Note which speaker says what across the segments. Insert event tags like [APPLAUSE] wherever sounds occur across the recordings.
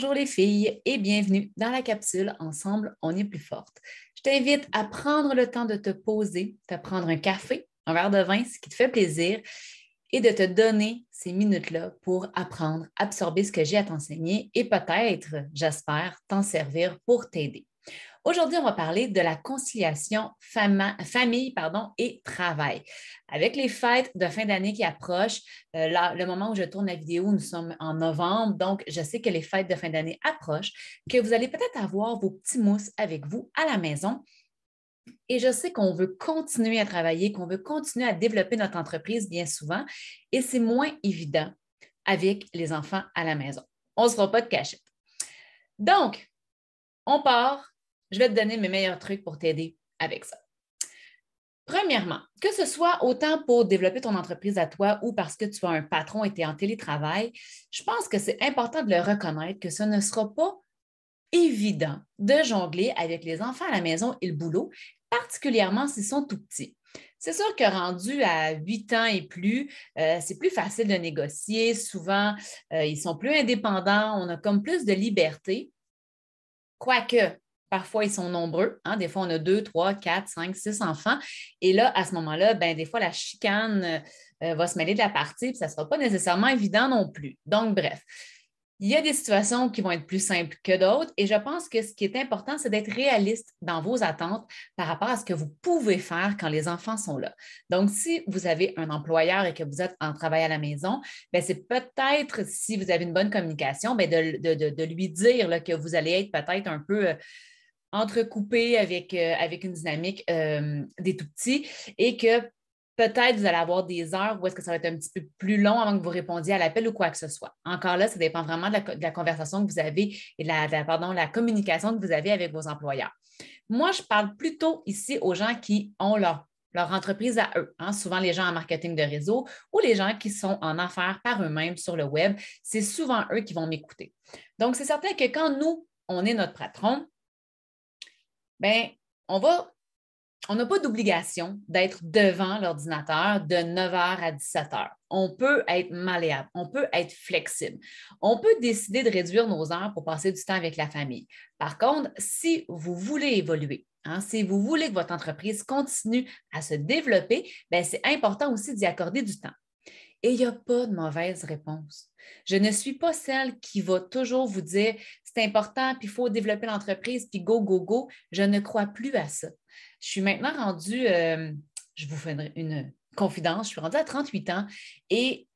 Speaker 1: Bonjour les filles et bienvenue dans la capsule Ensemble, on est plus forte. Je t'invite à prendre le temps de te poser, de prendre un café, un verre de vin, ce qui te fait plaisir, et de te donner ces minutes-là pour apprendre, absorber ce que j'ai à t'enseigner et peut-être, j'espère, t'en servir pour t'aider. Aujourd'hui, on va parler de la conciliation famille et travail. Avec les fêtes de fin d'année qui approchent, euh, le moment où je tourne la vidéo, nous sommes en novembre, donc je sais que les fêtes de fin d'année approchent, que vous allez peut-être avoir vos petits mousses avec vous à la maison. Et je sais qu'on veut continuer à travailler, qu'on veut continuer à développer notre entreprise bien souvent, et c'est moins évident avec les enfants à la maison. On ne se fera pas de cachette. Donc, on part je vais te donner mes meilleurs trucs pour t'aider avec ça. Premièrement, que ce soit autant pour développer ton entreprise à toi ou parce que tu as un patron et tu es en télétravail, je pense que c'est important de le reconnaître que ce ne sera pas évident de jongler avec les enfants à la maison et le boulot, particulièrement s'ils sont tout petits. C'est sûr que rendu à 8 ans et plus, euh, c'est plus facile de négocier. Souvent, euh, ils sont plus indépendants, on a comme plus de liberté. Quoique, Parfois, ils sont nombreux. Hein. Des fois, on a deux, trois, quatre, cinq, six enfants. Et là, à ce moment-là, ben, des fois, la chicane euh, va se mêler de la partie, puis ça ne sera pas nécessairement évident non plus. Donc, bref. Il y a des situations qui vont être plus simples que d'autres et je pense que ce qui est important, c'est d'être réaliste dans vos attentes par rapport à ce que vous pouvez faire quand les enfants sont là. Donc, si vous avez un employeur et que vous êtes en travail à la maison, ben, c'est peut-être, si vous avez une bonne communication, ben, de, lui dire que vous allez être peut-être un peu euh, entrecoupé avec, euh, avec une dynamique euh, des tout petits et que peut-être vous allez avoir des heures où est-ce que ça va être un petit peu plus long avant que vous répondiez à l'appel ou quoi que ce soit. Encore là, ça dépend vraiment de la, conversation que vous avez et de la, pardon, la communication que vous avez avec vos employeurs. Moi, je parle plutôt ici aux gens qui ont leur, leur entreprise à eux, hein. souvent les gens en marketing de réseau ou les gens qui sont en affaires par eux-mêmes sur le web. C'est souvent eux qui vont m'écouter. Donc, c'est certain que quand nous, on est notre patron, bien, on va on n'a pas d'obligation d'être devant l'ordinateur de 9h à 17h. On peut être malléable, on peut être flexible. On peut décider de réduire nos heures pour passer du temps avec la famille. Par contre, si vous voulez évoluer, hein, si vous voulez que votre entreprise continue à se développer, ben, c'est important aussi d'y accorder du temps. Et il n'y a pas de mauvaise réponse. Je ne suis pas celle qui va toujours vous dire c'est important, puis il faut développer l'entreprise, puis go, go, go. Je ne crois plus à ça. Je suis maintenant rendue, euh, je vous fais une, confidence, je suis rendue à 38 ans et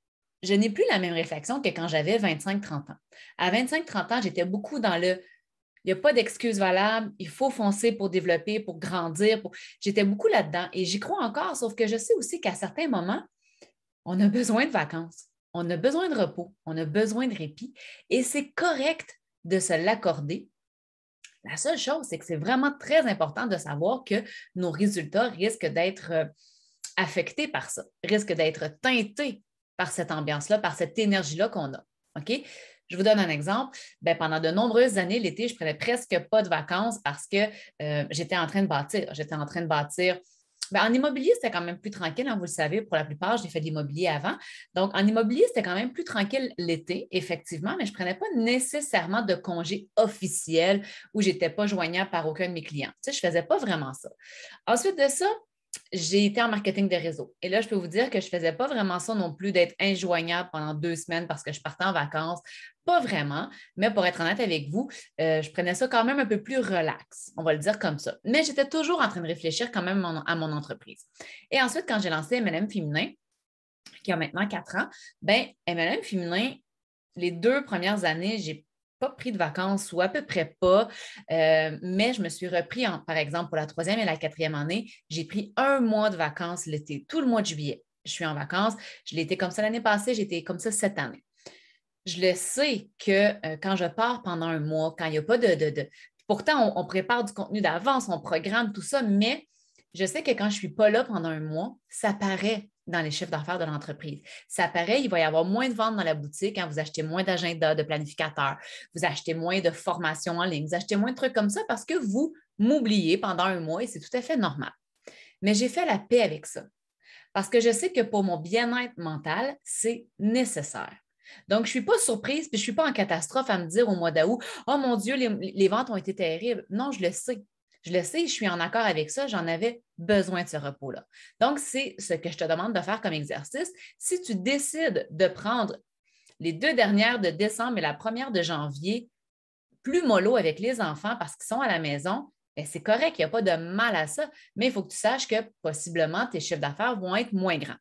Speaker 1: je n'ai plus la même réflexion que quand j'avais 25-30 ans. À 25-30 ans, j'étais beaucoup dans le il n'y a pas d'excuse valable, il faut foncer pour développer, pour grandir. J'étais beaucoup là-dedans et j'y crois encore, sauf que je sais aussi qu'à certains moments, on a besoin de vacances, on a besoin de repos, on a besoin de répit et c'est correct de se l'accorder. La seule chose, c'est que c'est vraiment très important de savoir que nos résultats risquent d'être euh, affectés par ça, risquent d'être teintés par cette ambiance-là, par cette énergie-là qu'on a. OK? Je vous donne un exemple. Ben, pendant de nombreuses années, l'été, je prenais presque pas de vacances parce que euh, j'étais en train de bâtir. J'étais en train de bâtir ben, en immobilier, c'était quand même plus tranquille, hein, vous le savez, pour la plupart, j'ai fait de l'immobilier avant. Donc, en immobilier, c'était quand même plus tranquille l'été, effectivement, mais je ne prenais pas nécessairement de congé officiel où je n'étais pas joignable par aucun de mes clients. Je ne faisais pas vraiment ça. Ensuite de ça, j'ai été en marketing de réseau. Et là, je peux vous dire que je ne faisais pas vraiment ça non plus d'être injoignable pendant deux semaines parce que je partais en vacances. Pas vraiment, mais pour être honnête avec vous, euh, je prenais ça quand même un peu plus relax, on va le dire comme ça. Mais j'étais toujours en train de réfléchir quand même à mon entreprise. Et ensuite, quand j'ai lancé MLM Féminin, qui a maintenant quatre ans, ben MLM Féminin, les deux premières années, j'ai pas pris de vacances ou à peu près pas, euh, mais je me suis repris, par exemple, pour la troisième et la quatrième année, j'ai pris un mois de vacances l'été, tout le mois de juillet. Je suis en vacances. Je l'ai été comme ça l'année passée, j'étais comme ça cette année. Je le sais que euh, quand je pars pendant un mois, quand il n'y a pas de, Pourtant, on, prépare du contenu d'avance, on programme tout ça, mais je sais que quand je ne suis pas là pendant un mois, ça paraît dans les chiffres d'affaires de l'entreprise. Ça paraît, il va y avoir moins de ventes dans la boutique quand vous achetez moins d'agenda, de planificateurs, vous achetez moins de formations en ligne, vous achetez moins de trucs comme ça parce que vous m'oubliez pendant un mois et c'est tout à fait normal. Mais j'ai fait la paix avec ça parce que je sais que pour mon bien-être mental, c'est nécessaire. Donc, je ne suis pas surprise, puis je ne suis pas en catastrophe à me dire au mois d'août, oh mon Dieu, les, ventes ont été terribles. Non, je le sais. Je le sais, je suis en accord avec ça, j'en avais besoin de ce repos-là. Donc, c'est ce que je te demande de faire comme exercice. Si tu décides de prendre les deux dernières de décembre et la première de janvier plus mollo avec les enfants parce qu'ils sont à la maison, ben, c'est correct, il n'y a pas de mal à ça, mais il faut que tu saches que possiblement tes chiffres d'affaires vont être moins grands.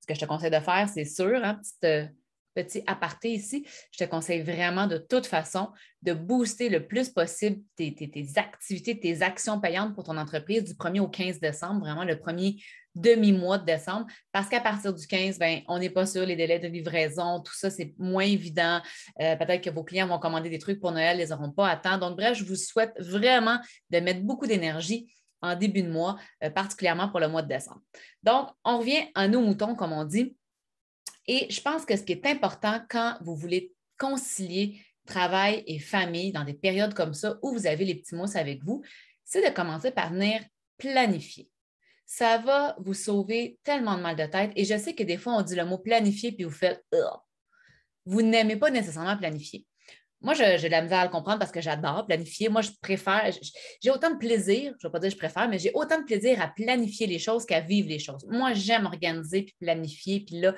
Speaker 1: Ce que je te conseille de faire, c'est sûr, hein, petite petit aparté ici, je te conseille vraiment de toute façon de booster le plus possible tes, activités, tes actions payantes pour ton entreprise du 1er au 15 décembre, vraiment le premier demi-mois de décembre, parce qu'à partir du 15, ben, on n'est pas sur les délais de livraison, tout ça, c'est moins évident. Euh, peut-être que vos clients vont commander des trucs pour Noël, ils n'auront pas à temps. Donc, bref, je vous souhaite vraiment de mettre beaucoup d'énergie en début de mois, euh, particulièrement pour le mois de décembre. Donc, on revient à nos moutons, comme on dit. Et je pense que ce qui est important quand vous voulez concilier travail et famille dans des périodes comme ça où vous avez les petits mousses avec vous, c'est de commencer par venir planifier. Ça va vous sauver tellement de mal de tête. Et je sais que des fois, on dit le mot planifier puis vous faites vous n'aimez pas nécessairement planifier. Moi, j'ai de la misère à le comprendre parce que j'adore planifier. Moi, je préfère, j'ai autant de plaisir, je ne vais pas dire je préfère, mais j'ai autant de plaisir à planifier les choses qu'à vivre les choses. Moi, j'aime organiser puis planifier. Puis là,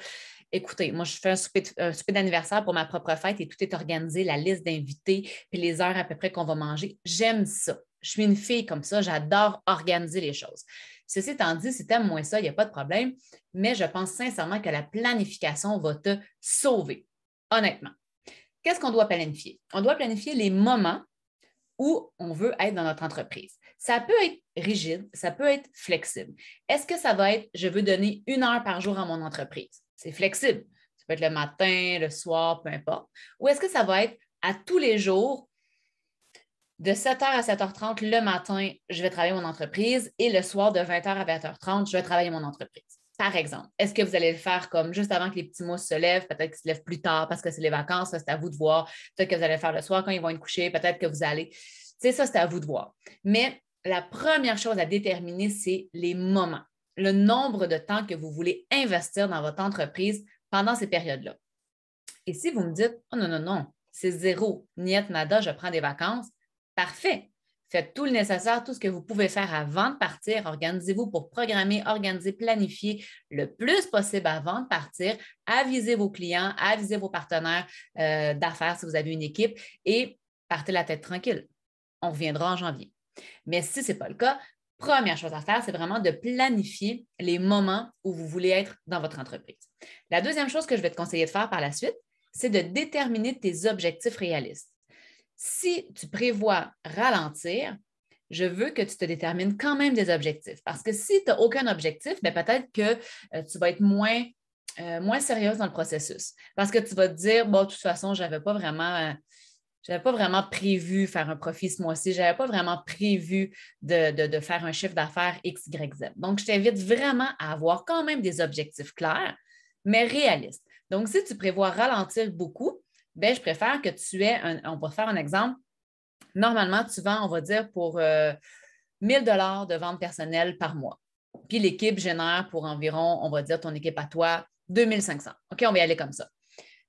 Speaker 1: écoutez, moi, je fais un souper, d'anniversaire pour ma propre fête et tout est organisé, la liste d'invités, puis les heures à peu près qu'on va manger. J'aime ça. Je suis une fille comme ça, j'adore organiser les choses. Ceci étant dit, si tu aimes moins ça, il n'y a pas de problème, mais je pense sincèrement que la planification va te sauver, honnêtement. Qu'est-ce qu'on doit planifier? On doit planifier les moments où on veut être dans notre entreprise. Ça peut être rigide, ça peut être flexible. Est-ce que ça va être, je veux donner une heure par jour à mon entreprise? C'est flexible. Ça peut être le matin, le soir, peu importe. Ou est-ce que ça va être à tous les jours, de 7h à 7h30 le matin, je vais travailler mon entreprise et le soir de 20h à 20h30, je vais travailler mon entreprise? Par exemple, est-ce que vous allez le faire comme juste avant que les petits mousses se lèvent, peut-être qu'ils se lèvent plus tard parce que c'est les vacances, c'est à vous de voir. Peut-être que vous allez le faire le soir quand ils vont être couchés, peut-être que vous allez. C'est ça, c'est à vous de voir. Mais la première chose à déterminer, c'est les moments le nombre de temps que vous voulez investir dans votre entreprise pendant ces périodes-là. Et si vous me dites, oh non, non, non, c'est zéro, niet nada, je prends des vacances, parfait. Faites tout le nécessaire, tout ce que vous pouvez faire avant de partir. Organisez-vous pour programmer, organiser, planifier le plus possible avant de partir. Avisez vos clients, avisez vos partenaires euh, d'affaires si vous avez une équipe et partez la tête tranquille. On reviendra en janvier. Mais si ce n'est pas le cas, première chose à faire, c'est vraiment de planifier les moments où vous voulez être dans votre entreprise. La deuxième chose que je vais te conseiller de faire par la suite, c'est de déterminer tes objectifs réalistes. Si tu prévois ralentir, je veux que tu te détermines quand même des objectifs. Parce que si tu n'as aucun objectif, ben, peut-être que euh, tu vas être moins, euh, moins sérieuse dans le processus. Parce que tu vas te dire, bon, de toute façon, je n'avais euh, pas vraiment prévu faire un profit ce mois-ci. Je n'avais pas vraiment prévu de, faire un chiffre d'affaires X, Y, Z. Donc, je t'invite vraiment à avoir quand même des objectifs clairs, mais réalistes. Donc, si tu prévois ralentir beaucoup, ben, je préfère que tu aies, un, on va faire un exemple. Normalement, tu vends, on va dire, pour 1 euh, 1000 dollars de vente personnelle par mois. Puis l'équipe génère pour environ, on va dire, ton équipe à toi, 2500. OK, on va y aller comme ça.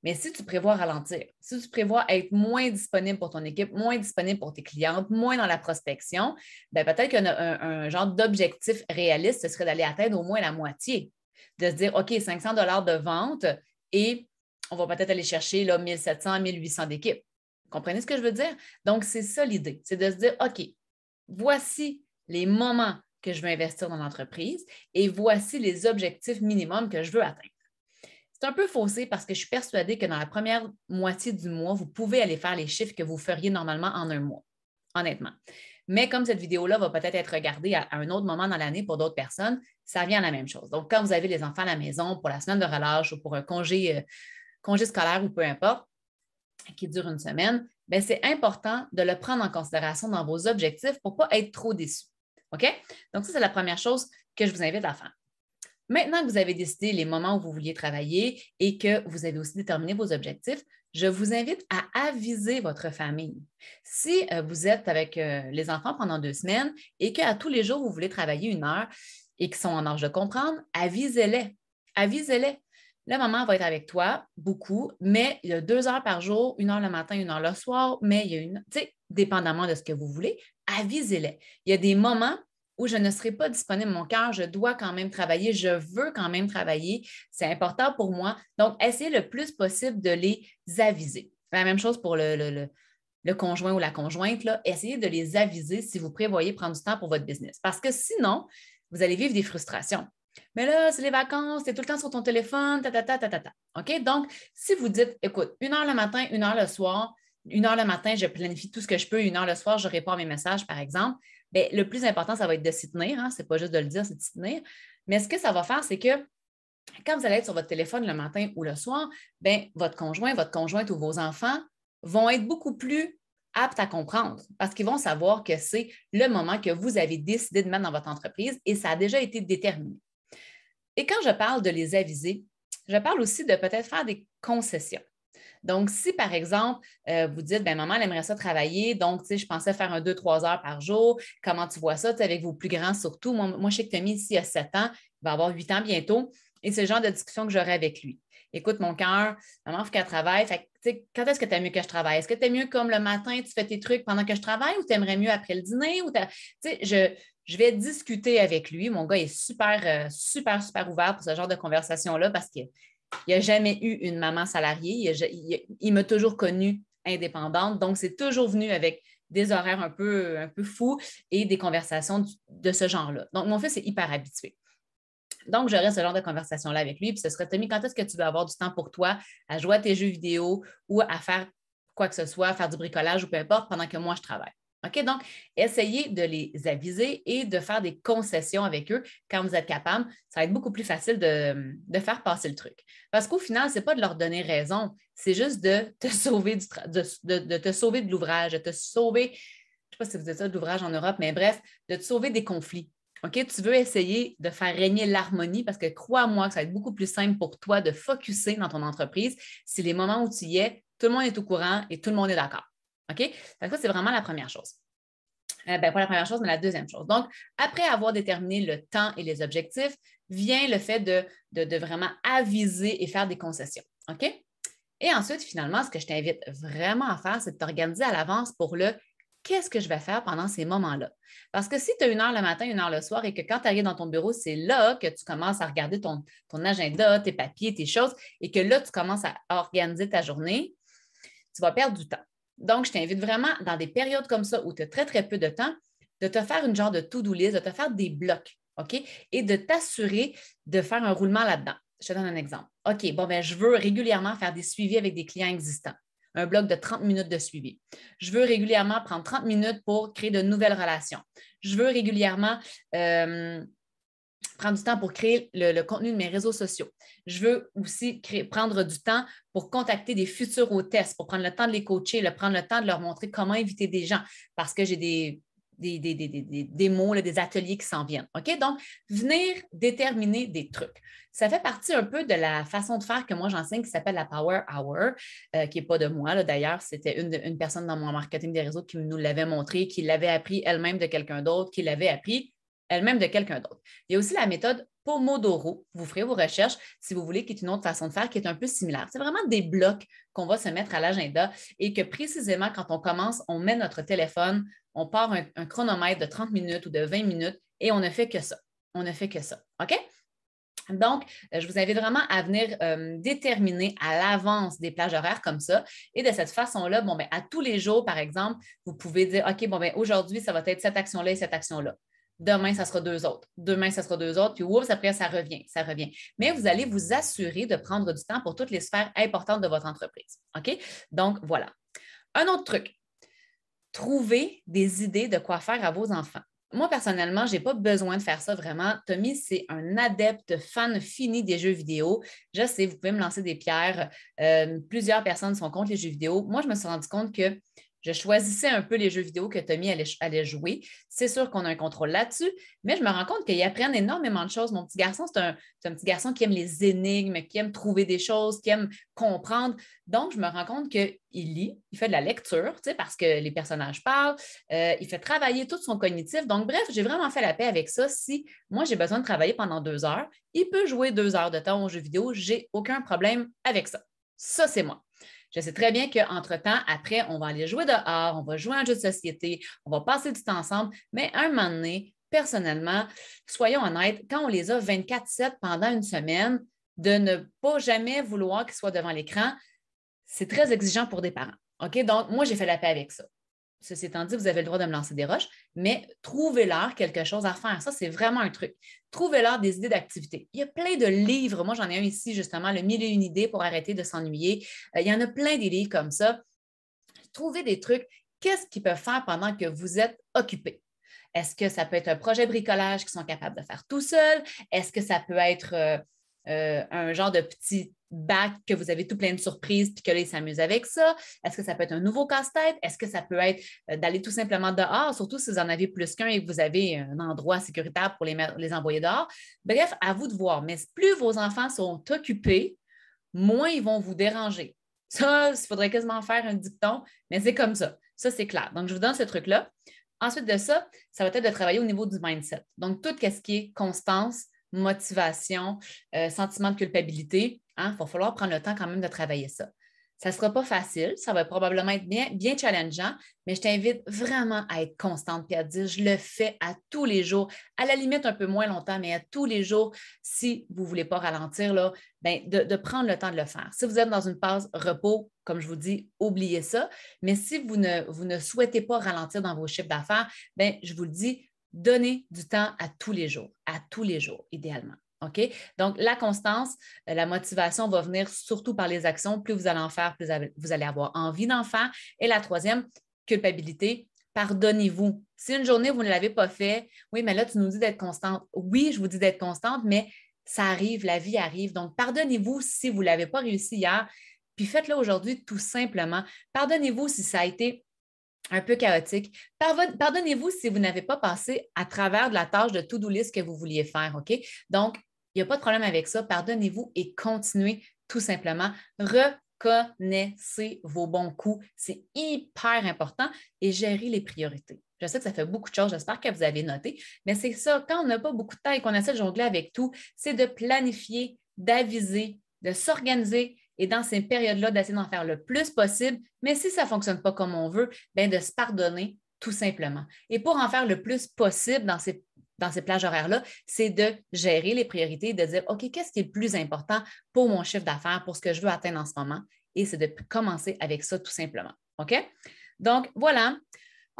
Speaker 1: Mais si tu prévois ralentir, si tu prévois être moins disponible pour ton équipe, moins disponible pour tes clientes, moins dans la prospection, ben peut-être qu'un un, genre d'objectif réaliste, ce serait d'aller atteindre au moins la moitié. De se dire, OK, 500 dollars de vente et on va peut-être aller chercher là, 1700, 1800 d'équipe. Comprenez ce que je veux dire? Donc, c'est ça l'idée. C'est de se dire, OK, voici les moments que je veux investir dans l'entreprise et voici les objectifs minimums que je veux atteindre. C'est un peu faussé parce que je suis persuadée que dans la première moitié du mois, vous pouvez aller faire les chiffres que vous feriez normalement en un mois, honnêtement. Mais comme cette vidéo-là va peut-être être regardée à, un autre moment dans l'année pour d'autres personnes, ça vient à la même chose. Donc, quand vous avez les enfants à la maison pour la semaine de relâche ou pour un congé, euh, congé scolaire ou peu importe, qui dure une semaine, ben, c'est important de le prendre en considération dans vos objectifs pour ne pas être trop déçu. OK? Donc, ça, c'est la première chose que je vous invite à faire. Maintenant que vous avez décidé les moments où vous vouliez travailler et que vous avez aussi déterminé vos objectifs, je vous invite à aviser votre famille. Si euh, vous êtes avec euh, les enfants pendant deux semaines et qu'à tous les jours, vous voulez travailler une heure et qu'ils sont en âge de comprendre, avisez-les. Avisez-les. La maman va être avec toi beaucoup, mais il y a deux heures par jour, une heure le matin, une heure le soir, mais il y a une, tu sais, dépendamment de ce que vous voulez, avisez-les. Il y a des moments où je ne serai pas disponible, mon cœur, je dois quand même travailler, je veux quand même travailler, c'est important pour moi. Donc, essayez le plus possible de les aviser. La même chose pour le, conjoint ou la conjointe, essayez de les aviser si vous prévoyez prendre du temps pour votre business. Parce que sinon, vous allez vivre des frustrations. Mais là, c'est les vacances, tu es tout le temps sur ton téléphone, ta, ta, ta, ta, ta, OK? Donc, si vous dites, écoute, une heure le matin, une heure le soir, une heure le matin, je planifie tout ce que je peux, une heure le soir, je réponds à mes messages, par exemple, bien, le plus important, ça va être de s'y tenir. Hein? Ce n'est pas juste de le dire, c'est de s'y tenir. Mais ce que ça va faire, c'est que quand vous allez être sur votre téléphone le matin ou le soir, bien, votre conjoint, votre conjointe ou vos enfants vont être beaucoup plus aptes à comprendre parce qu'ils vont savoir que c'est le moment que vous avez décidé de mettre dans votre entreprise et ça a déjà été déterminé. Et quand je parle de les aviser, je parle aussi de peut-être faire des concessions. Donc, si par exemple, euh, vous dites, ben maman, elle aimerait ça travailler, donc, tu sais, je pensais faire un 2-3 heures par jour, comment tu vois ça, avec vos plus grands surtout? Moi, moi je sais que Tommy, ici, a 7 ans, il va avoir 8 ans bientôt, et c'est le genre de discussion que j'aurai avec lui. Écoute, mon cœur, maman, il faut qu'elle travaille. Fait, quand est-ce que tu aimes mieux que je travaille? Est-ce que tu aimes mieux comme le matin, tu fais tes trucs pendant que je travaille ou tu aimerais mieux après le dîner? Ou je, je vais discuter avec lui. Mon gars est super, euh, super, super ouvert pour ce genre de conversation-là parce qu'il n'a jamais eu une maman salariée. Il, m'a toujours connue indépendante. Donc, c'est toujours venu avec des horaires un peu, un peu fous et des conversations de ce genre-là. Donc, mon fils est hyper habitué. Donc, j'aurais ce genre de conversation-là avec lui. Puis ce serait Tommy, quand est-ce que tu veux avoir du temps pour toi à jouer à tes jeux vidéo ou à faire quoi que ce soit, faire du bricolage ou peu importe pendant que moi je travaille? OK? Donc, essayez de les aviser et de faire des concessions avec eux quand vous êtes capable. Ça va être beaucoup plus facile de, faire passer le truc. Parce qu'au final, ce n'est pas de leur donner raison, c'est juste de te [LAUGHS] sauver du de, te sauver de l'ouvrage, de te sauver, je ne sais pas si vous êtes ça de l'ouvrage en Europe, mais bref, de te sauver des conflits. OK? Tu veux essayer de faire régner l'harmonie parce que crois-moi que ça va être beaucoup plus simple pour toi de focuser dans ton entreprise si les moments où tu y es, tout le monde est au courant et tout le monde est d'accord. OK? Ça, c'est vraiment la première chose. Euh, ben, pas la première chose, mais la deuxième chose. Donc, après avoir déterminé le temps et les objectifs, vient le fait de, de vraiment aviser et faire des concessions. OK? Et ensuite, finalement, ce que je t'invite vraiment à faire, c'est de t'organiser à l'avance pour le qu'est-ce que je vais faire pendant ces moments-là. Parce que si tu as une heure le matin, une heure le soir et que quand tu arrives dans ton bureau, c'est là que tu commences à regarder ton, ton agenda, tes papiers, tes choses et que là, tu commences à organiser ta journée, tu vas perdre du temps. Donc, je t'invite vraiment dans des périodes comme ça où tu as très, très peu de temps, de te faire une genre de to-do list, de te faire des blocs, OK? Et de t'assurer de faire un roulement là-dedans. Je te donne un exemple. OK, bon, ben, je veux régulièrement faire des suivis avec des clients existants un bloc de 30 minutes de suivi. Je veux régulièrement prendre 30 minutes pour créer de nouvelles relations. Je veux régulièrement euh, prendre du temps pour créer le, contenu de mes réseaux sociaux. Je veux aussi prendre du temps pour contacter des futurs hôtesses, pour prendre le temps de les coacher, prendre le temps de leur montrer comment inviter des gens parce que j'ai des, des, des, des, des, mots, des ateliers qui s'en viennent. Donc, venir déterminer des trucs. Ça fait partie un peu de la façon de faire que moi j'enseigne qui s'appelle la Power Hour, euh, qui n'est pas de moi. D'ailleurs, c'était une, une, personne dans mon marketing des réseaux qui nous l'avait montré, qui l'avait appris elle-même de quelqu'un d'autre, qui l'avait appris elle-même de quelqu'un d'autre. Il y a aussi la méthode Pomodoro. Vous ferez vos recherches si vous voulez, qui est une autre façon de faire qui est un peu similaire. C'est vraiment des blocs qu'on va se mettre à l'agenda et que précisément quand on commence, on met notre téléphone, on part un, chronomètre de 30 minutes ou de 20 minutes et on ne fait que ça. On ne fait que ça. OK? Donc, je vous invite vraiment à venir euh, déterminer à l'avance des plages horaires comme ça. Et de cette façon-là, bon, ben, à tous les jours, par exemple, vous pouvez dire, OK, bon, ben, aujourd'hui, ça va être cette action-là et cette action-là. Demain, ça sera deux autres. Demain, ça sera deux autres. Puis, oups, après, ça revient, ça revient. Mais vous allez vous assurer de prendre du temps pour toutes les sphères importantes de votre entreprise. OK? Donc, voilà. Un autre truc, trouver des idées de quoi faire à vos enfants. Moi, personnellement, je n'ai pas besoin de faire ça vraiment. Tommy, c'est un adepte fan fini des jeux vidéo. Je sais, vous pouvez me lancer des pierres. Euh, plusieurs personnes sont contre les jeux vidéo. Moi, je me suis rendu compte que je choisissais un peu les jeux vidéo que Tommy allait, jouer. C'est sûr qu'on a un contrôle là-dessus, mais je me rends compte qu'ils apprennent énormément de choses. Mon petit garçon, c'est un, petit garçon qui aime les énigmes, qui aime trouver des choses, qui aime comprendre. Donc, je me rends compte qu'il lit, il fait de la lecture, parce que les personnages parlent, euh, il fait travailler tout son cognitif. Donc, bref, j'ai vraiment fait la paix avec ça. Si moi, j'ai besoin de travailler pendant deux heures, il peut jouer deux heures de temps aux jeux vidéo. J'ai aucun problème avec ça. Ça, c'est moi. Je sais très bien qu'entre-temps, après, on va aller jouer dehors, on va jouer un jeu de société, on va passer du temps ensemble, mais un moment donné, personnellement, soyons honnêtes, quand on les a 24-7 pendant une semaine, de ne pas jamais vouloir qu'ils soient devant l'écran, c'est très exigeant pour des parents. OK? Donc, moi, j'ai fait la paix avec ça. Ceci étant dit, vous avez le droit de me lancer des roches, mais trouvez-leur quelque chose à faire. Ça, c'est vraiment un truc. Trouvez-leur des idées d'activité. Il y a plein de livres. Moi, j'en ai un ici, justement, Le mille et une idées pour arrêter de s'ennuyer. Euh, il y en a plein des livres comme ça. Trouvez des trucs. Qu'est-ce qu'ils peuvent faire pendant que vous êtes occupé? Est-ce que ça peut être un projet bricolage qu'ils sont capables de faire tout seuls? Est-ce que ça peut être euh, euh, un genre de petit que vous avez tout plein de surprises puis que là, ils s'amusent avec ça? Est-ce que ça peut être un nouveau casse-tête? Est-ce que ça peut être euh, d'aller tout simplement dehors, surtout si vous en avez plus qu'un et que vous avez un endroit sécuritaire pour les, les envoyer dehors? Bref, à vous de voir. Mais plus vos enfants sont occupés, moins ils vont vous déranger. Ça, il faudrait quasiment faire un dicton, mais c'est comme ça. Ça, c'est clair. Donc, je vous donne ce truc-là. Ensuite de ça, ça va être de travailler au niveau du mindset. Donc, tout ce qui est constance, motivation, euh, sentiment de culpabilité, il hein, va falloir prendre le temps quand même de travailler ça. Ça ne sera pas facile, ça va probablement être bien, bien challengeant, mais je t'invite vraiment à être constante et à dire je le fais à tous les jours, à la limite un peu moins longtemps, mais à tous les jours, si vous ne voulez pas ralentir, là, ben, de, prendre le temps de le faire. Si vous êtes dans une phase repos, comme je vous dis, oubliez ça. Mais si vous ne, vous ne souhaitez pas ralentir dans vos chiffres d'affaires, ben, je vous le dis, donnez du temps à tous les jours, à tous les jours, idéalement. OK? Donc, la constance, euh, la motivation va venir surtout par les actions. Plus vous allez en faire, plus vous allez avoir envie d'en faire. Et la troisième, culpabilité, pardonnez-vous. Si une journée, vous ne l'avez pas fait, oui, mais là, tu nous dis d'être constante. Oui, je vous dis d'être constante, mais ça arrive, la vie arrive. Donc, pardonnez-vous si vous ne l'avez pas réussi hier, puis faites-le aujourd'hui tout simplement. Pardonnez-vous si ça a été un peu chaotique. Pardonnez-vous si vous n'avez pas passé à travers de la tâche de to-do list que vous vouliez faire, OK? Donc, il n'y a pas de problème avec ça. Pardonnez-vous et continuez tout simplement. Reconnaissez vos bons coups. C'est hyper important et gérez les priorités. Je sais que ça fait beaucoup de choses, j'espère que vous avez noté, mais c'est ça, quand on n'a pas beaucoup de temps et qu'on essaie de jongler avec tout, c'est de planifier, d'aviser, de s'organiser et dans ces périodes-là, d'essayer d'en faire le plus possible. Mais si ça ne fonctionne pas comme on veut, bien de se pardonner tout simplement. Et pour en faire le plus possible dans ces, dans ces plages horaires-là, c'est de gérer les priorités, de dire, OK, qu'est-ce qui est le plus important pour mon chiffre d'affaires, pour ce que je veux atteindre en ce moment? Et c'est de commencer avec ça tout simplement. OK? Donc, voilà.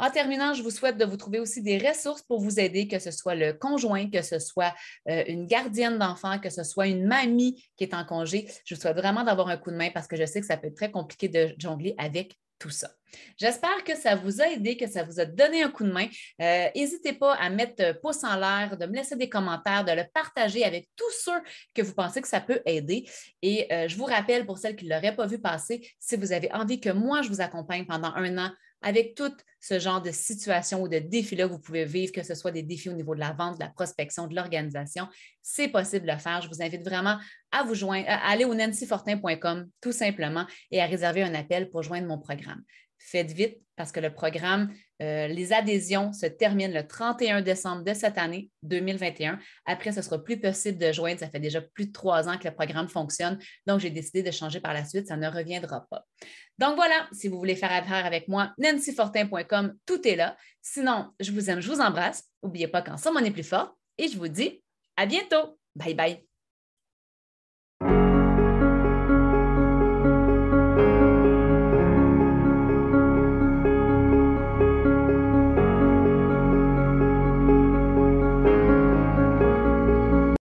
Speaker 1: En terminant, je vous souhaite de vous trouver aussi des ressources pour vous aider, que ce soit le conjoint, que ce soit euh, une gardienne d'enfant, que ce soit une mamie qui est en congé. Je vous souhaite vraiment d'avoir un coup de main parce que je sais que ça peut être très compliqué de jongler avec tout ça. J'espère que ça vous a aidé, que ça vous a donné un coup de main. Euh, n'hésitez pas à mettre pouce en l'air, de me laisser des commentaires, de le partager avec tous ceux que vous pensez que ça peut aider. Et euh, je vous rappelle, pour celles qui ne l'auraient pas vu passer, si vous avez envie que moi, je vous accompagne pendant un an avec tout ce genre de situation ou de défis-là que vous pouvez vivre, que ce soit des défis au niveau de la vente, de la prospection, de l'organisation, c'est possible de le faire. Je vous invite vraiment à vous joindre, à aller au nancyfortin.com tout simplement et à réserver un appel pour joindre mon programme. Faites vite parce que le programme, euh, les adhésions se terminent le 31 décembre de cette année 2021. Après, ce sera plus possible de joindre. Ça fait déjà plus de trois ans que le programme fonctionne. Donc, j'ai décidé de changer par la suite. Ça ne reviendra pas. Donc, voilà, si vous voulez faire affaire avec moi, nancyfortin.com, tout est là. Sinon, je vous aime, je vous embrasse. N'oubliez pas qu'en somme, on est plus fort. Et je vous dis à bientôt. Bye bye.